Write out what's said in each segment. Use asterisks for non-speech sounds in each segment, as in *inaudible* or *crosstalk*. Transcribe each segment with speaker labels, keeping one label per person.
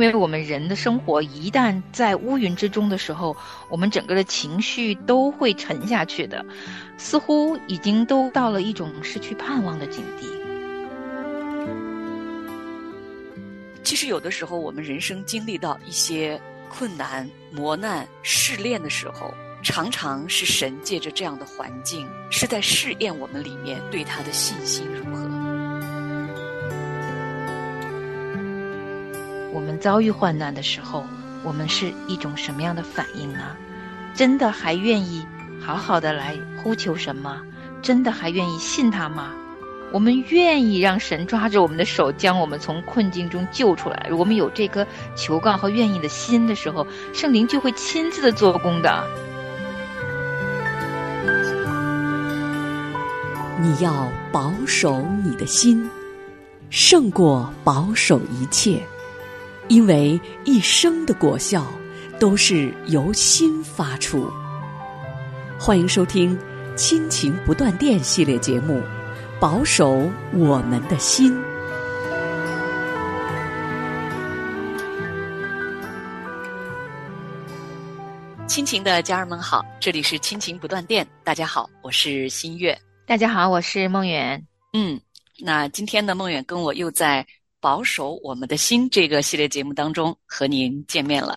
Speaker 1: 因为我们人的生活一旦在乌云之中的时候，我们整个的情绪都会沉下去的，似乎已经都到了一种失去盼望的境地。
Speaker 2: 其实有的时候，我们人生经历到一些困难、磨难、试炼的时候，常常是神借着这样的环境，是在试验我们里面对他的信心
Speaker 1: 遭遇患难的时候，我们是一种什么样的反应呢？真的还愿意好好的来呼求神吗？真的还愿意信他吗？我们愿意让神抓着我们的手，将我们从困境中救出来。我们有这颗求告和愿意的心的时候，圣灵就会亲自的做工的。
Speaker 3: 你要保守你的心，胜过保守一切，因为一生的果效都是由心发出。欢迎收听《亲情不断电》系列节目。保守我们的心，
Speaker 2: 亲情的家人们好，这里是亲情不断电。大家好，我是新月。
Speaker 1: 大家好，我是梦远。
Speaker 2: 嗯，那今天的，梦远跟我又在保守我们的心这个系列节目当中和您见面了。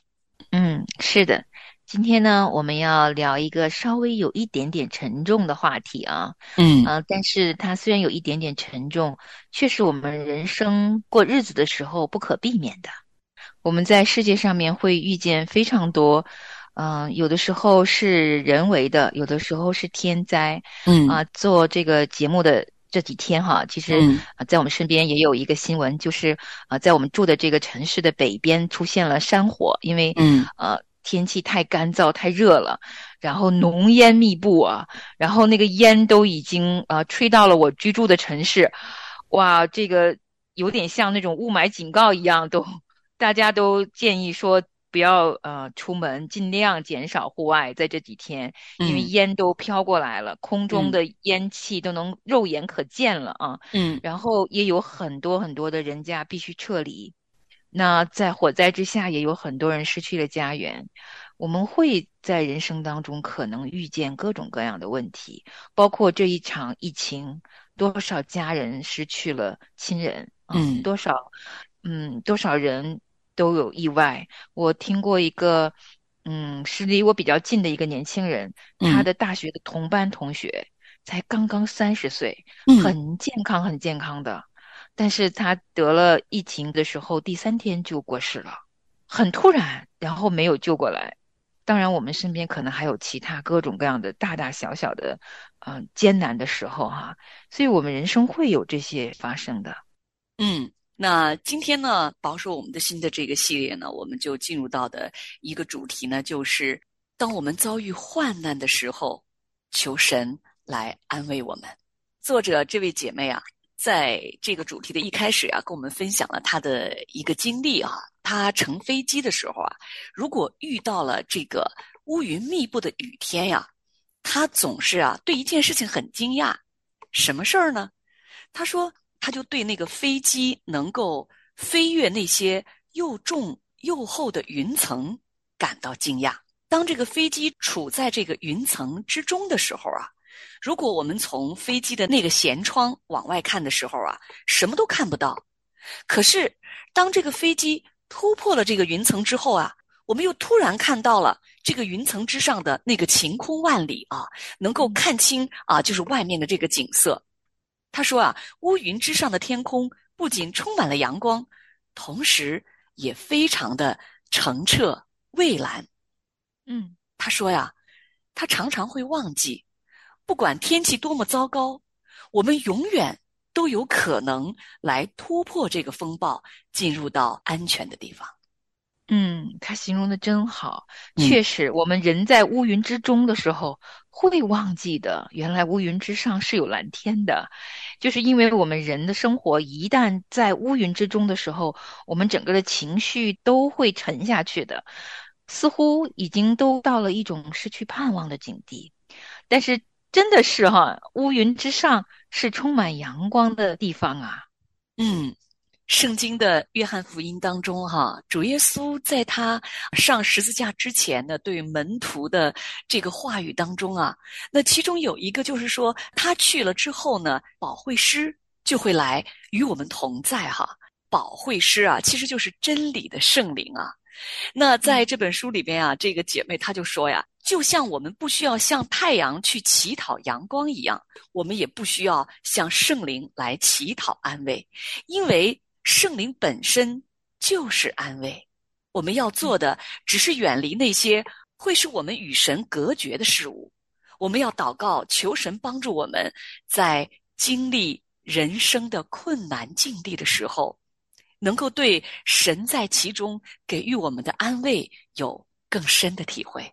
Speaker 1: 嗯，是的。今天呢，我们要聊一个稍微有一点点沉重的话题啊，
Speaker 2: 嗯
Speaker 1: 啊，但是它虽然有一点点沉重，却是我们人生过日子的时候不可避免的。我们在世界上面会遇见非常多，嗯，有的时候是人为的，有的时候是天灾，
Speaker 2: 嗯
Speaker 1: 啊，做这个节目的这几天哈，其实啊，在我们身边也有一个新闻，就是啊，在我们住的这个城市的北边出现了山火，因为
Speaker 2: 嗯
Speaker 1: 呃。天气太干燥、太热了，然后浓烟密布啊，然后那个烟都已经啊吹到了我居住的城市，哇，这个有点像那种雾霾警告一样，都大家都建议说不要呃出门，尽量减少户外，在这几天，因为烟都飘过来了，空中的烟气都能肉眼可见了啊，
Speaker 2: 嗯，
Speaker 1: 然后也有很多很多的人家必须撤离。那在火灾之下，也有很多人失去了家园。我们会在人生当中可能遇见各种各样的问题，包括这一场疫情，多少家人失去了亲人，
Speaker 2: 嗯，
Speaker 1: 多少，嗯，多少人都有意外。我听过一个，嗯，是离我比较近的一个年轻人，他的大学的同班同学才刚刚三十岁，很健康，很健康的。但是他得了疫情的时候，第三天就过世了，很突然，然后没有救过来。当然，我们身边可能还有其他各种各样的大大小小的，嗯，艰难的时候哈。所以我们人生会有这些发生的。
Speaker 2: 嗯，那今天呢，保守我们的心的这个系列呢，我们就进入到的一个主题呢，就是当我们遭遇患难的时候，求神来安慰我们。作者这位姐妹啊。在这个主题的一开始啊，跟我们分享了她的一个经历啊。她乘飞机的时候啊，如果遇到了这个乌云密布的雨天呀，他总是啊对一件事情很惊讶。什么事儿呢？他说，他就对那个飞机能够飞越那些又重又厚的云层感到惊讶。当这个飞机处在这个云层之中的时候啊。如果我们从飞机的那个舷窗往外看的时候啊，什么都看不到。可是，当这个飞机突破了这个云层之后啊，我们又突然看到了这个云层之上的那个晴空万里啊，能够看清啊，就是外面的这个景色。他说啊，乌云之上的天空不仅充满了阳光，同时也非常的澄澈蔚蓝。
Speaker 1: 嗯，
Speaker 2: 他说呀，他常常会忘记。不管天气多么糟糕，我们永远都有可能来突破这个风暴，进入到安全的地方。
Speaker 1: 嗯，他形容的真好。确实，我们人在乌云之中的时候会忘记的，原来乌云之上是有蓝天的。就是因为我们人的生活一旦在乌云之中的时候，我们整个的情绪都会沉下去的，似乎已经都到了一种失去盼望的境地。但是。真的是哈，乌云之上是充满阳光的地方啊。
Speaker 2: 嗯，圣经的约翰福音当中，哈，主耶稣在他上十字架之前呢，对门徒的这个话语当中啊，那其中有一个就是说，他去了之后呢，保惠师就会来与我们同在，哈。保惠师啊，其实就是真理的圣灵啊。那在这本书里边啊，这个姐妹她就说呀，就像我们不需要向太阳去乞讨阳光一样，我们也不需要向圣灵来乞讨安慰，因为。圣灵本身就是安慰，我们要做的只是远离那些会使我们与神隔绝的事物。我们要祷告，求神帮助我们在经历人生的困难境地的时候，能够对神在其中给予我们的安慰有更深的体会。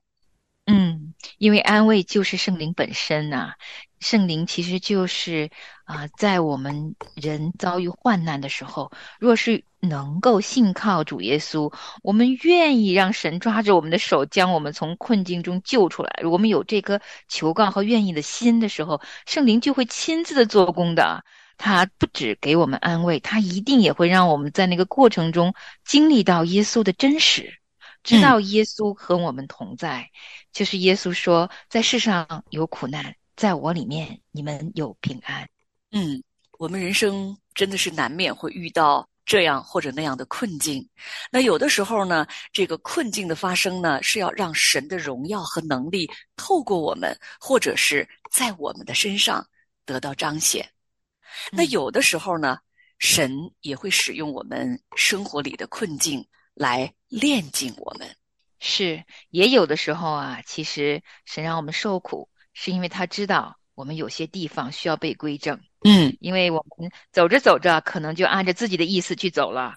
Speaker 1: 因为安慰就是圣灵本身呐。圣灵其实就是啊，在我们人遭遇患难的时候，若是能够信靠主耶稣，我们愿意让神抓着我们的手，将我们从困境中救出来。我们有这颗求告和愿意的心的时候，圣灵就会亲自的做工的。他不止给我们安慰，他一定也会让我们在那个过程中经历到耶稣的真实，知道耶稣和我们同在。就是耶稣说，在世上有苦难。在我里面，你们有平安。
Speaker 2: 嗯，我们人生真的是难免会遇到这样或者那样的困境。那有的时候呢，这个困境的发生呢，是要让神的荣耀和能力透过我们，或者是在我们的身上得到彰显。那有的时候呢，神也会使用我们生活里的困境来炼尽我们。
Speaker 1: 是，也有的时候啊，其实神让我们受苦。是因为他知道我们有些地方需要被归正，
Speaker 2: 嗯，
Speaker 1: 因为我们走着走着，可能就按着自己的意思去走了。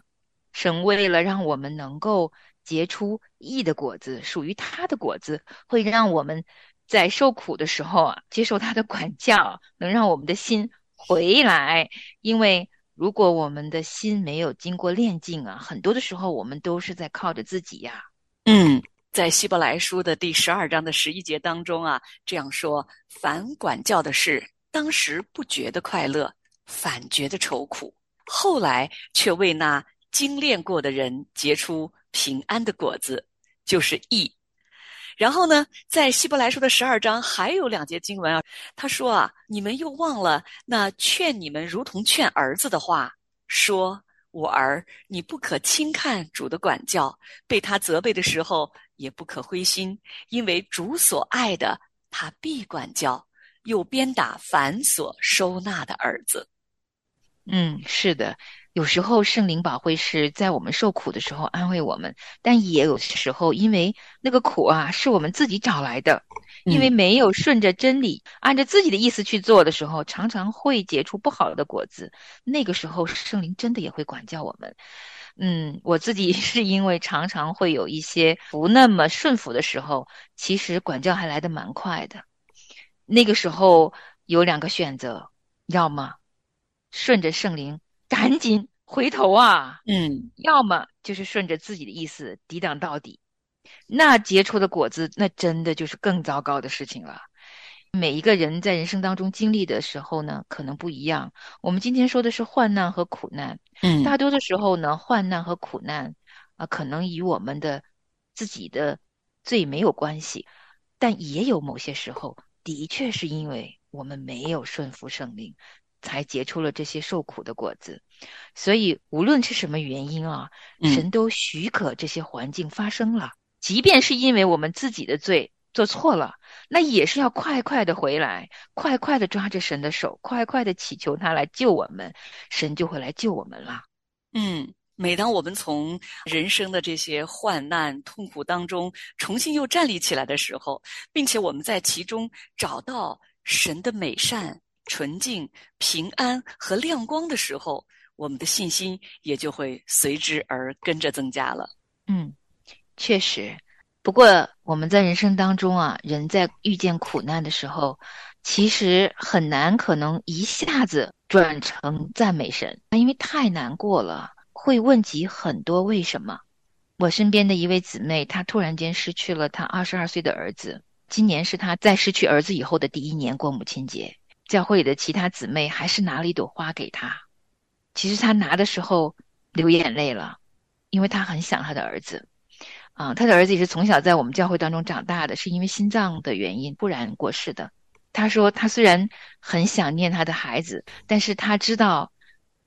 Speaker 1: 神为了让我们能够结出义的果子，属于他的果子，会让我们在受苦的时候啊，接受他的管教，能让我们的心回来。因为如果我们的心没有经过炼净啊，很多的时候我们都是在靠着自己呀，
Speaker 2: 嗯。在希伯来书的第十二章的十一节当中啊，这样说：凡管教的事，当时不觉得快乐，反觉得愁苦；后来却为那精炼过的人结出平安的果子，就是义。然后呢，在希伯来书的十二章还有两节经文啊，他说啊，你们又忘了那劝你们如同劝儿子的话，说。我儿，你不可轻看主的管教，被他责备的时候也不可灰心，因为主所爱的，他必管教，又鞭打凡所收纳的儿子。
Speaker 1: 嗯，是的，有时候圣灵宝会是在我们受苦的时候安慰我们，但也有时候因为那个苦啊是我们自己找来的。因为没有顺着真理，按照自己的意思去做的时候，常常会结出不好的果子。那个时候，圣灵真的也会管教我们。嗯，我自己 *laughs* 是因为常常会有一些不那么顺服的时候，其实管教还来得蛮快的。那个时候有两个选择，要么顺着圣灵赶紧回头啊，
Speaker 2: 嗯，
Speaker 1: 要么就是顺着自己的意思抵挡到底。那结出的果子，那真的就是更糟糕的事情了。每一个人在人生当中经历的时候呢，可能不一样。我们今天说的是患难和苦难，
Speaker 2: 嗯，
Speaker 1: 大多的时候呢，患难和苦难啊，可能与我们的自己的罪没有关系，但也有某些时候，的确是因为我们没有顺服圣灵，才结出了这些受苦的果子。所以，无论是什么原因啊，神都许可这些环境发生了。即便是因为我们自己的罪做错了，那也是要快快的回来，快快的抓着神的手，快快的祈求他来救我们，神就会来救我们了。
Speaker 2: 嗯，每当我们从人生的这些患难、痛苦当中重新又站立起来的时候，并且我们在其中找到神的美善、纯净、平安和亮光的时候，我们的信心也就会随之而跟着增加了。
Speaker 1: 嗯。确实，不过我们在人生当中啊，人在遇见苦难的时候，其实很难可能一下子转成赞美神，因为太难过了，会问及很多为什么。我身边的一位姊妹，她突然间失去了她二十二岁的儿子，今年是她在失去儿子以后的第一年过母亲节，教会里的其他姊妹还是拿了一朵花给他，其实他拿的时候流眼泪了，因为他很想他的儿子。啊，他的儿子也是从小在我们教会当中长大的，是因为心脏的原因突然过世的。他说，他虽然很想念他的孩子，但是他知道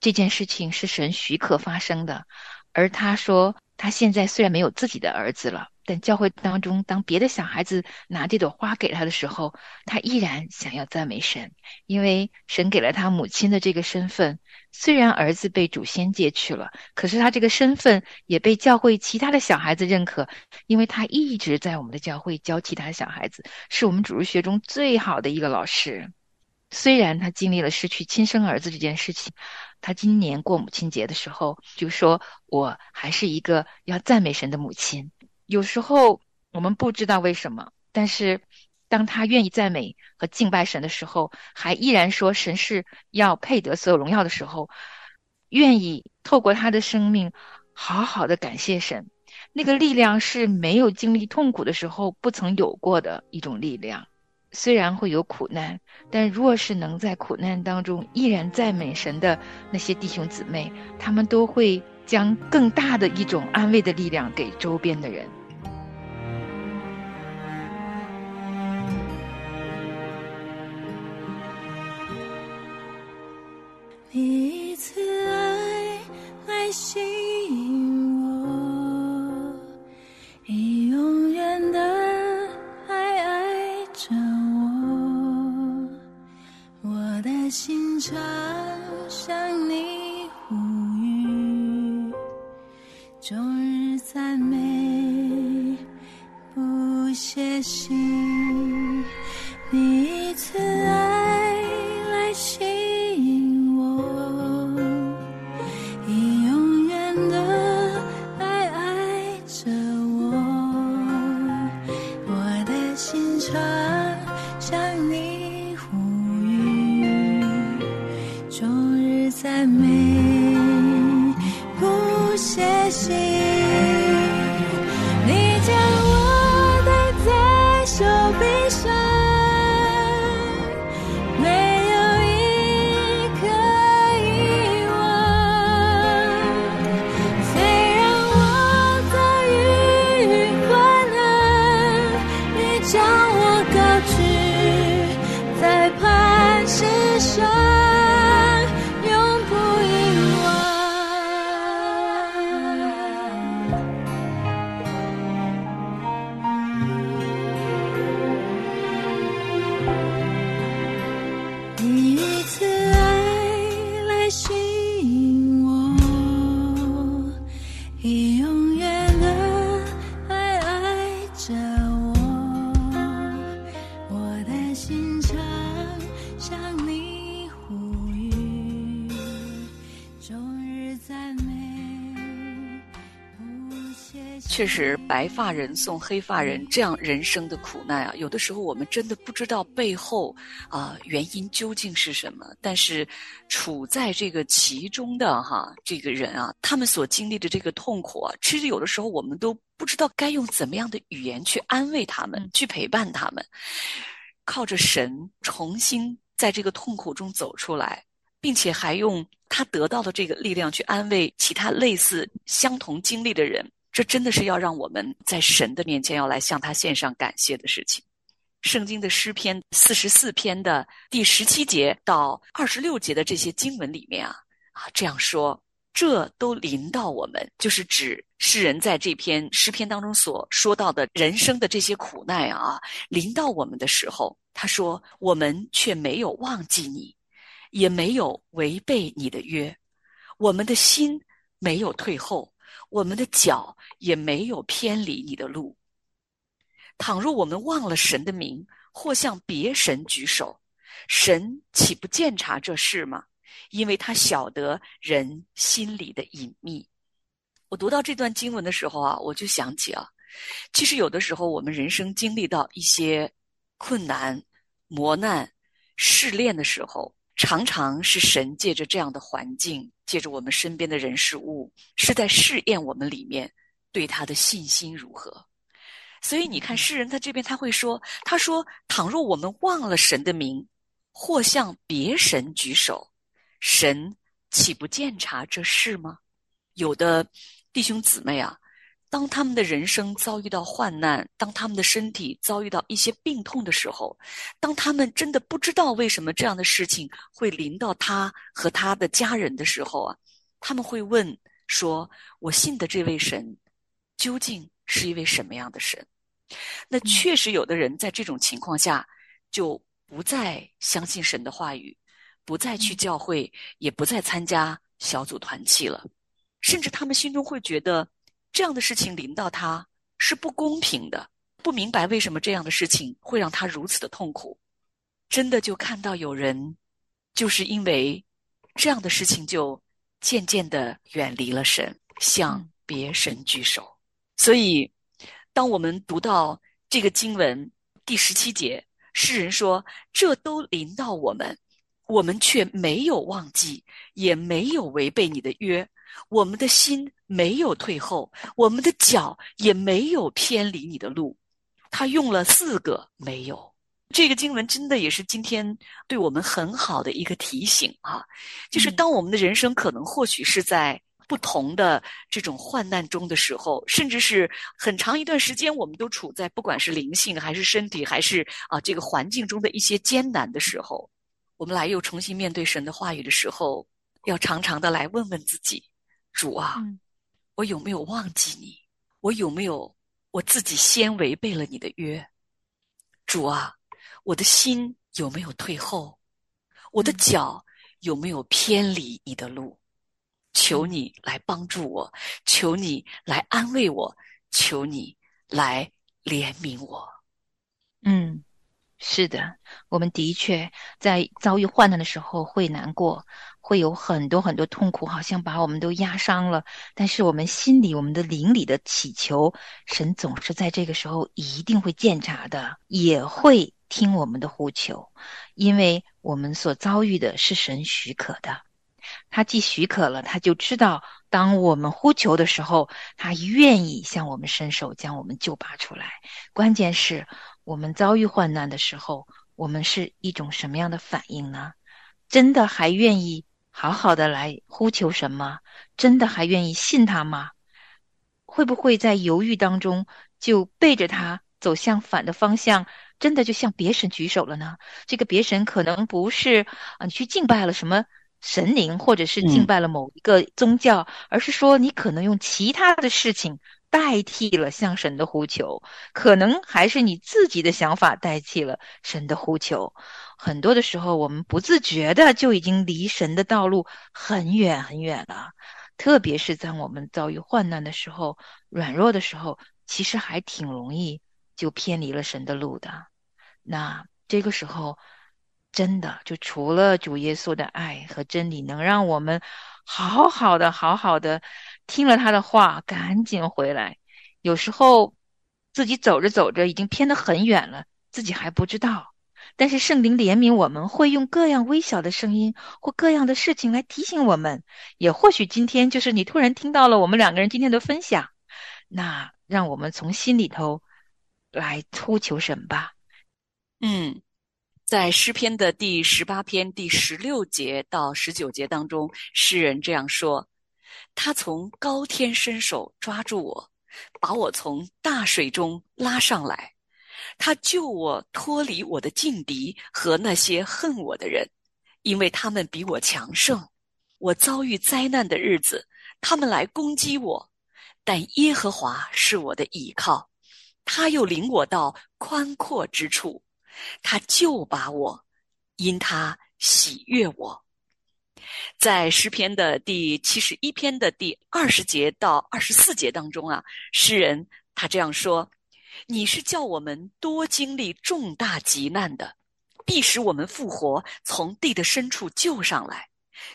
Speaker 1: 这件事情是神许可发生的。而他说，他现在虽然没有自己的儿子了。但教会当中，当别的小孩子拿这朵花给他的时候，他依然想要赞美神，因为神给了他母亲的这个身份。虽然儿子被祖先借去了，可是他这个身份也被教会其他的小孩子认可，因为他一直在我们的教会教其他小孩子，是我们主日学中最好的一个老师。虽然他经历了失去亲生儿子这件事情，他今年过母亲节的时候就说：“我还是一个要赞美神的母亲。”有时候我们不知道为什么，但是当他愿意赞美和敬拜神的时候，还依然说神是要配得所有荣耀的时候，愿意透过他的生命好好的感谢神，那个力量是没有经历痛苦的时候不曾有过的一种力量。虽然会有苦难，但若是能在苦难当中依然赞美神的那些弟兄姊妹，他们都会将更大的一种安慰的力量给周边的人。
Speaker 4: 一次爱来吸引我，以永远的爱爱着我，我的心常向你终日赞美不歇息，
Speaker 2: 确实，白发人送黑发人，这样人生的苦难啊，有的时候我们真的不知道背后啊、原因究竟是什么。但是，处在这个其中的哈这个人啊，他们所经历的这个痛苦啊，其实有的时候我们都不知道该用怎么样的语言去安慰他们，去陪伴他们，靠着神重新在这个痛苦中走出来。并且还用他得到的这个力量去安慰其他类似相同经历的人，这真的是要让我们在神的面前要来向他献上感谢的事情。圣经的诗篇四十四篇的第十七节到二十六节的这些经文里面啊啊这样说，这都临到我们，就是指诗人在这篇诗篇当中所说到的人生的这些苦难啊，临到我们的时候，他说我们却没有忘记你。也没有违背你的约，我们的心没有退后，我们的脚也没有偏离你的路。倘若我们忘了神的名，或向别神举手，神岂不鉴察这事吗？因为他晓得人心里的隐秘。我读到这段经文的时候啊，我就想起啊，其实有的时候我们人生经历到一些困难、磨难、试炼的时候。常常是神借着这样的环境，借着我们身边的人事物，是在试验我们里面对他的信心如何。所以你看，诗人在这边他会说：“他说，倘若我们忘了神的名，或向别神举手，神岂不见察这事吗？”有的弟兄姊妹啊，当他们的人生遭遇到患难，当他们的身体遭遇到一些病痛的时候，当他们真的不知道为什么这样的事情会临到他和他的家人的时候啊，他们会问说：“我信的这位神，究竟是一位什么样的神？”那确实，有的人在这种情况下就不再相信神的话语，不再去教会，也不再参加小组团契了，甚至他们心中会觉得这样的事情临到他是不公平的，不明白为什么这样的事情会让他如此的痛苦。真的就看到有人就是因为这样的事情，就渐渐的远离了神，向别神举手。所以。当我们读到这个经文第十七节，诗人说：“这都临到我们，我们却没有忘记，也没有违背你的约，我们的心没有退后，我们的脚也没有偏离你的路。”他用了四个“没有”。这个经文真的也是今天对我们很好的一个提醒啊！就是当我们的人生可能或许是在。不同的这种患难中的时候，甚至是很长一段时间，我们都处在不管是灵性还是身体，还是啊这个环境中的一些艰难的时候，我们来又重新面对神的话语的时候，要常常的来问问自己：主啊，我有没有忘记你？我有没有我自己先违背了你的约？主啊，我的心有没有退后？我的脚有没有偏离你的路？求你来帮助我，求你来安慰我，求你来怜悯我。
Speaker 1: 嗯，是的，我们的确在遭遇患难的时候会难过，会有很多很多痛苦，好像把我们都压伤了。但是我们心里、我们的灵里的祈求，神总是在这个时候一定会见察的，也会听我们的呼求，因为我们所遭遇的是神许可的。他既许可了，他就知道，当我们呼求的时候，他愿意向我们伸手，将我们救拔出来。关键是我们遭遇患难的时候，我们是一种什么样的反应呢？真的还愿意好好的来呼求什么？真的还愿意信他吗？会不会在犹豫当中就背着他走向反的方向？真的就向别神举手了呢？这个别神可能不是啊，你去敬拜了什么？神灵，或者是敬拜了某一个宗教，而是说你可能用其他的事情代替了向神的呼求，可能还是你自己的想法代替了神的呼求。很多的时候，我们不自觉的就已经离神的道路很远很远了。特别是在我们遭遇患难的时候、软弱的时候，其实还挺容易就偏离了神的路的。那这个时候。真的，就除了主耶稣的爱和真理，能让我们好好的、好好的听了他的话，赶紧回来。有时候自己走着走着，已经偏得很远了，自己还不知道。但是圣灵怜悯我们，会用各样微小的声音或各样的事情来提醒我们。也或许今天就是你突然听到了我们两个人今天的分享，那让我们从心里头来呼求神吧。
Speaker 2: 嗯。在诗篇的第十八篇第十六节到十九节当中，诗人这样说：“他从高天伸手抓住我，把我从大水中拉上来。他救我脱离我的劲敌和那些恨我的人，因为他们比我强盛。我遭遇灾难的日子，他们来攻击我，但耶和华是我的倚靠，他又领我到宽阔之处。”他就把我，因他喜悦我。在诗篇的第七十一篇的第二十节到二十四节当中啊，诗人他这样说：“你是叫我们多经历重大急难的，必使我们复活，从地的深处救上来。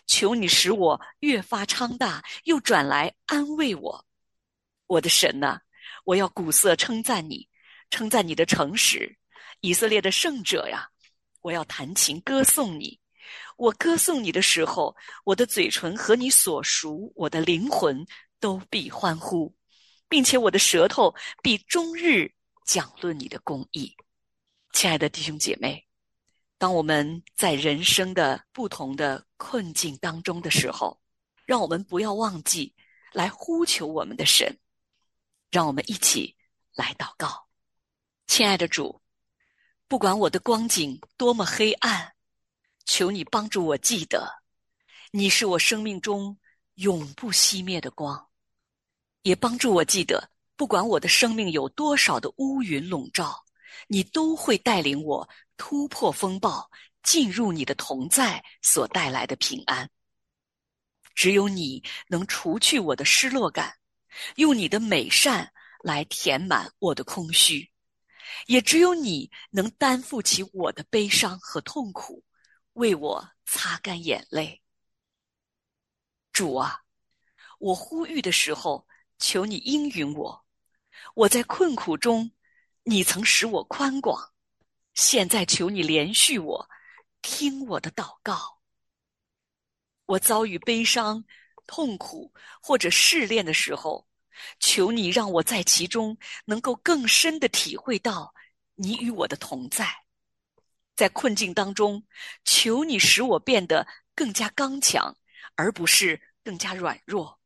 Speaker 2: 求你使我越发昌大，又转来安慰我。我的神呐，我要鼓瑟称赞你，称赞你的诚实。”以色列的圣者呀，我要弹琴歌颂你。我歌颂你的时候，我的嘴唇和你所属，我的灵魂都必欢呼，并且我的舌头必终日讲论你的公义。亲爱的弟兄姐妹，当我们在人生的不同的困境当中的时候，让我们不要忘记来呼求我们的神。让我们一起来祷告，亲爱的主，不管我的光景多么黑暗，求你帮助我记得，你是我生命中永不熄灭的光，也帮助我记得，不管我的生命有多少的乌云笼罩，你都会带领我突破风暴，进入你的同在所带来的平安。只有你能除去我的失落感。用你的美善来填满我的空虚，也只有你能担负起我的悲伤和痛苦，为我擦干眼泪。主啊，我呼吁的时候，求你应允我。我在困苦中，你曾使我宽广，现在求你连续我，听我的祷告。我遭遇悲伤。痛苦或者试炼的时候，求你让我在其中能够更深的体会到你与我的同在。在困境当中，求你使我变得更加刚强，而不是更加软弱。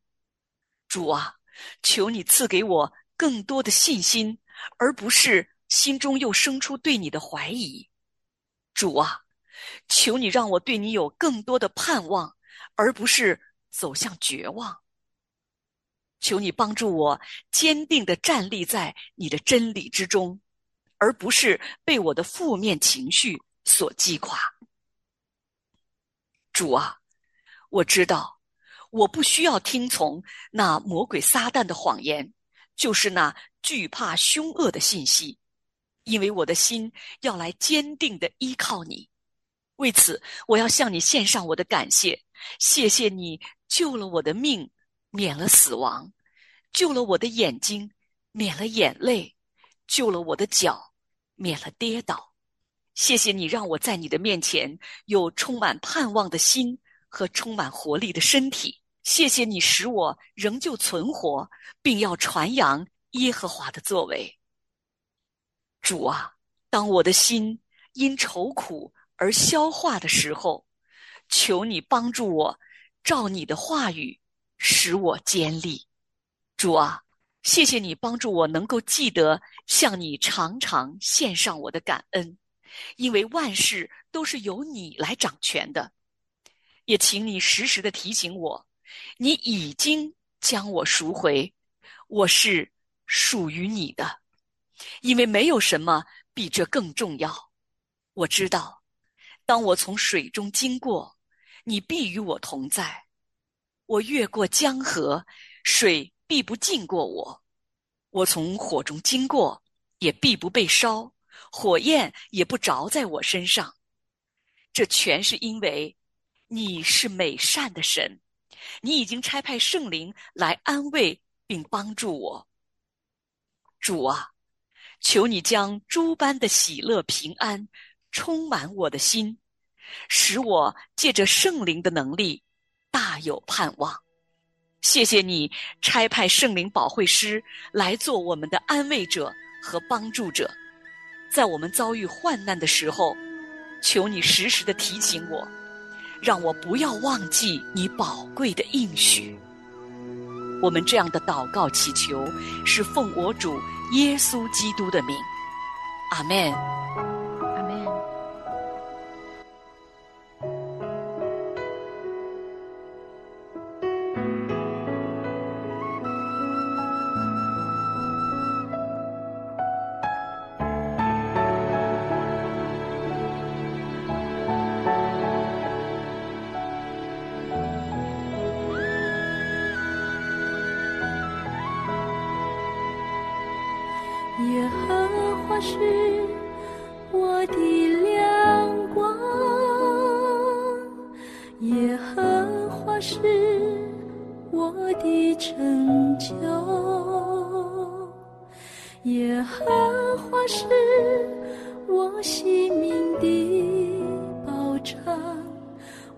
Speaker 2: 主啊，求你赐给我更多的信心，而不是心中又生出对你的怀疑。主啊，求你让我对你有更多的盼望，而不是。走向绝望，求你帮助我坚定的站立在你的真理之中，而不是被我的负面情绪所击垮。主啊，我知道我不需要听从那魔鬼撒旦的谎言，就是那惧怕凶恶的信息，因为我的心要来坚定的依靠你。为此，我要向你献上我的感谢，谢谢你。救了我的命，免了死亡；救了我的眼睛，免了眼泪；救了我的脚，免了跌倒。谢谢你让我在你的面前有充满盼望的心和充满活力的身体。谢谢你使我仍旧存活，并要传扬耶和华的作为。主啊，当我的心因愁苦而消化的时候，求你帮助我。照你的话语，使我坚立。主啊，谢谢你帮助我能够记得向你常常献上我的感恩，因为万事都是由你来掌权的。也请你时时的提醒我，你已经将我赎回，我是属于你的，因为没有什么比这更重要。我知道，当我从水中经过。你必与我同在，我越过江河，水必不浸过我；我从火中经过，也必不被烧，火焰也不着在我身上。这全是因为你是美善的神，你已经差派圣灵来安慰并帮助我。主啊，求你将诸般的喜乐平安充满我的心。使我借着圣灵的能力大有盼望。谢谢你差派圣灵保惠师来做我们的安慰者和帮助者，在我们遭遇患难的时候，求你时时的提醒我，让我不要忘记你宝贵的应许。我们这样的祷告祈求，是奉我主耶稣基督的名，阿门。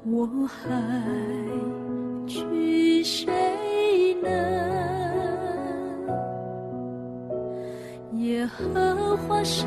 Speaker 4: 我还惧谁呢？耶和华是。